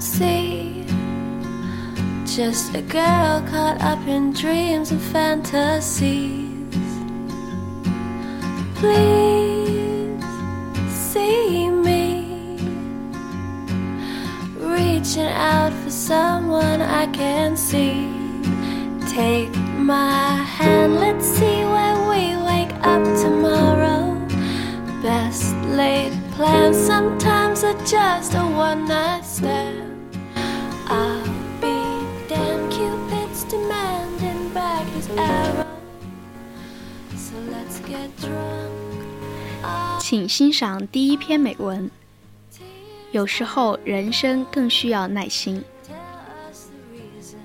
See just a girl caught up in dreams and fantasies. Please see me reaching out for someone I can see. Take my hand, let's see where we wake up tomorrow. Best laid plans sometimes are just a one night 请欣赏第一篇美文。有时候人生更需要耐心。 Tell us the reason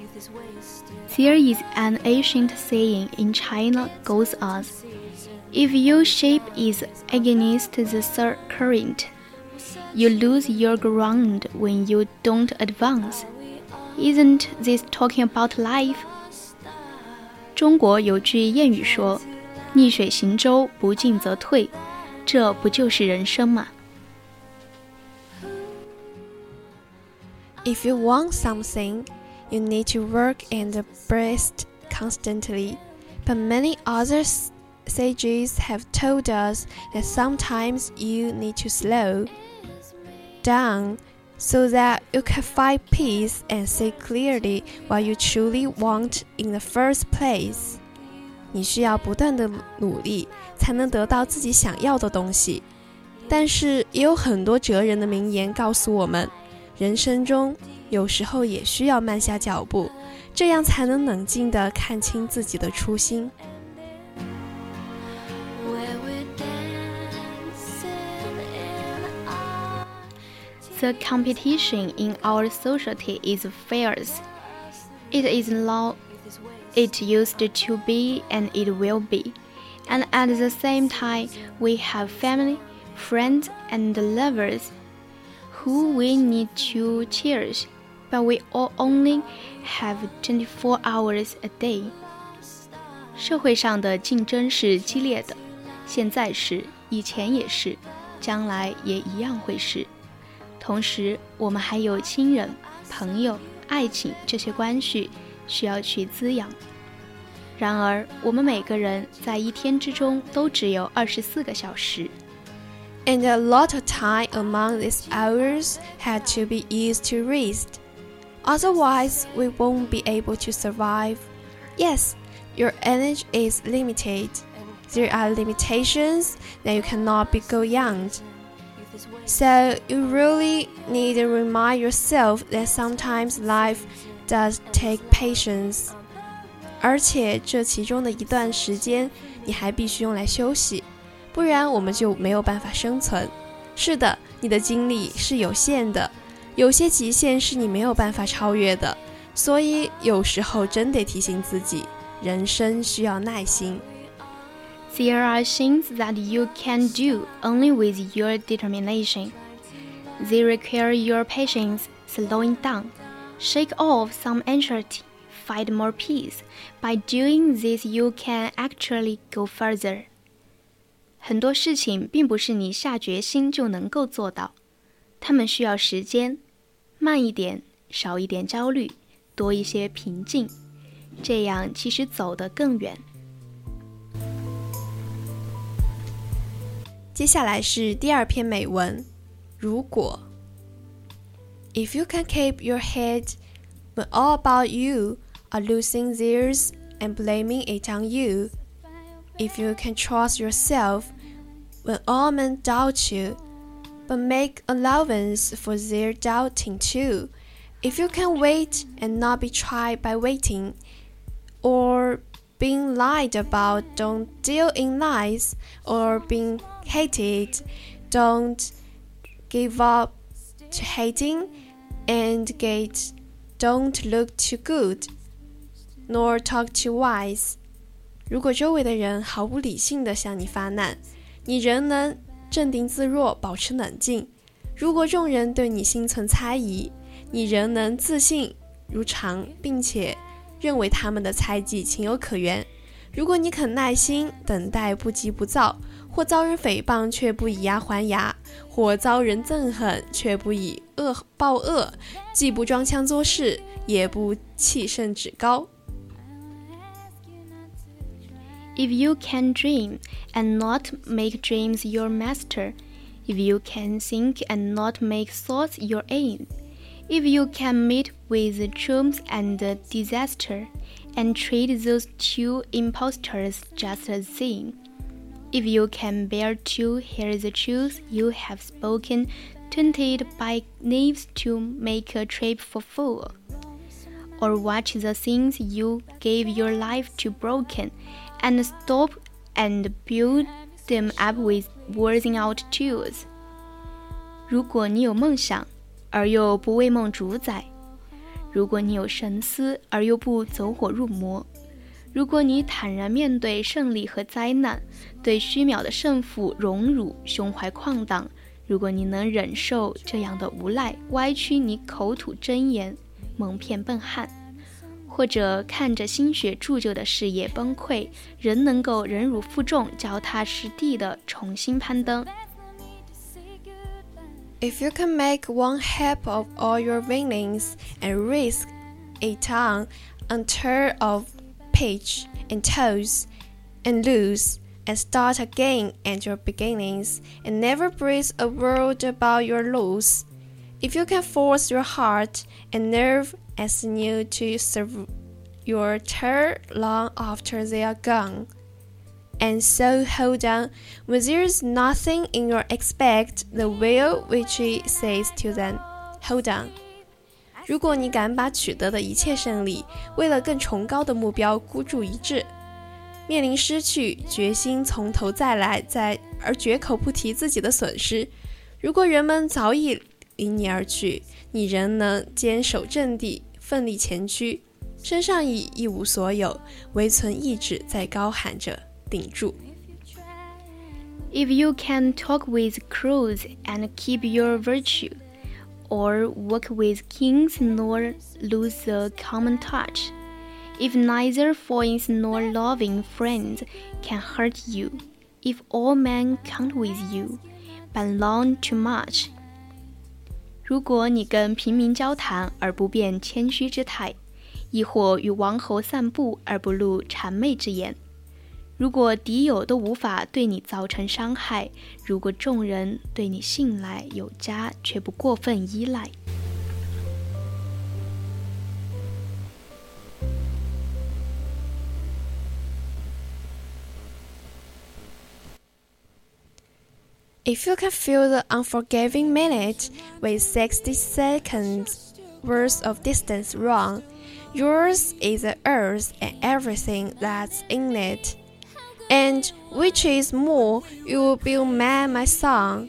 youth is wasted. There is an ancient saying in China goes as, If your ship is against the sur- current, you lose your ground when you don't advance. Isn't this talking about life? 中国有句谚语说：“逆水行舟，不进则退。” 这不就是人生吗？ If you want something, you need to work and breast constantly. But many other s- sages have told us that sometimes you need to slow down so that you can find peace and see clearly what you truly want in the first place. 你需要不断的努力才能得到自己想要的东西。但是也有很多哲人的名言告诉我们，人生中有时候也需要慢下脚步，这样才能冷静地看清自己的初心。The competition in our society is fierce. It is not it used to be, and it will be. And at the same time, we have family, friends, and lovers who we need to cherish, but we all only have 24 hours a day. 社会上的竞争是激烈的，现在是，以前也是，将来也一样会是。同时，我们还有亲人、朋友、爱情这些关系 需要去滋养。然而，我们每个人在一天之中都只有二十四个小时， And a lot of time among these hours had to be used to rest. Otherwise, we won't be able to survive. Yes, your energy is limited. There are limitations that you cannot be go beyond. So you really need to remind yourself that sometimes life does take patience. 而且这其中的一段时间，你还必须用来休息。不然我们就没有办法生存。是的，你的精力是有限的，有些极限是你没有办法超越的，所以有时候真得提醒自己，人生需要耐心。 There are things that you can do only with your determination. They require your patience, slowing down, Shake off some anxiety, find more peace. By doing this, you can actually go further. 很多事情并不是你下决心就能够做到，他们需要时间，慢一点，少一点焦虑，多一些平静，这样其实走得更远。接下来是第二篇美文。如果，If you can keep your head when all about you are losing theirs and blaming it on you, if you can trust yourself when all men doubt you, but make allowance for their doubting too, if you can wait and not be tried by waiting, or being lied about, don't deal in lies, or being hated, don't give up to hating, and get don't look too good, nor talk too wise。如果周围的人毫无理性的向你发难，你仍能镇定自若，保持冷静；如果众人对你心存猜疑，你仍能自信如常，并且认为他们的猜忌情有可原。如果你肯耐心等待，不急不躁，或遭人诽谤却不以牙还牙，或遭人憎恨却不以恶报恶，既不装腔作势，也不气盛趾高。If you can dream and not make dreams your master, if you can think and not make thoughts your aim, if you can meet with triumph and disaster, and treat those two impostors just the same, if you can bear to hear the truth you have spoken, tempted by knaves to make a trip for fool, or watch the things you gave your life to broken, and stop and build them up with worn out tools. 如果你有梦想，而又不为梦主宰；如果你有神思，而又不走火入魔； 如果你坦然面对胜利和灾难，对虚渺的胜负荣辱胸怀旷荡；如果你能忍受这样的无赖歪曲你口吐真言，蒙骗笨汉。或者看着心血铸就的事业崩溃，仍能够忍辱负重、脚踏实地的重新攀登。If you can make one heap of all your winnings and risk a ton untold of pitch and toes, and lose and start again at your beginnings, and never breathe a word about your loss. If you can force your heart and nerve as new to serve your turn long after they are gone. And so hold on when there is nothing in your expect the will which he says to them, Hold on. 如果你敢把取得的一切胜利，为了更崇高的目标孤注一掷，面临失去，决心从头再来，再而绝口不提自己的损失。如果人们早已离你而去，你仍能坚守阵地，奋力前驱，身上已一无所有，唯存意志在高喊着顶住。If you can talk with crows and keep your virtue, or walk with kings nor lose the common touch, if neither friends nor loving friends can hurt you, if all men count with you, but long too much. 如果你跟平民交谈而不变谦虚之态，亦或与王侯散步而不露谄媚之言， 如果敌友都无法对你造成伤害，如果众人对你信赖有加，却不过分依赖。If you can fill the unforgiving minute with 60 seconds worth of distance wrong, yours is the earth and everything that's in it. And which is more, you will be man my son.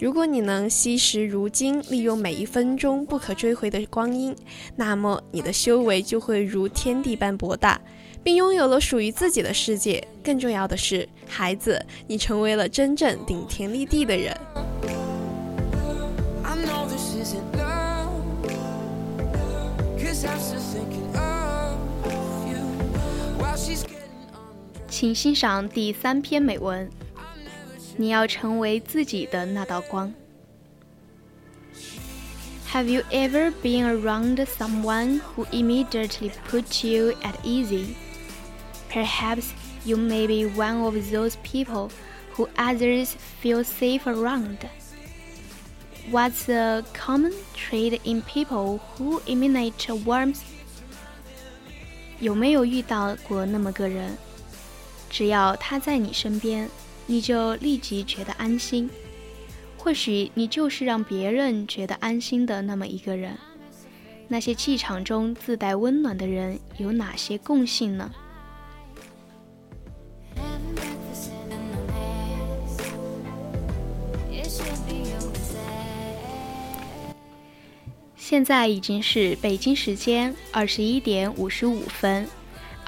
如果你能惜时如金，利用每一分钟不可追回的光阴，那么你的修为就会如天地般博大。并拥有了属于自己的世界。更重要的是，孩子，你成为了真正顶天立地的人。请欣赏第三篇美文。你要成为自己的那道光。Have you ever been around someone who immediately put you at ease? Perhaps you may be one of those people who others feel safe around. What's the common trait in people who emanate warmth? 有没有遇到过那么个人？ 只要他在你身边你就立即觉得安心。或许你就是让别人觉得安心的那么一个人。那些气场中自带温暖的人有哪些共性呢？现在已经是北京时间二十一点五十五分。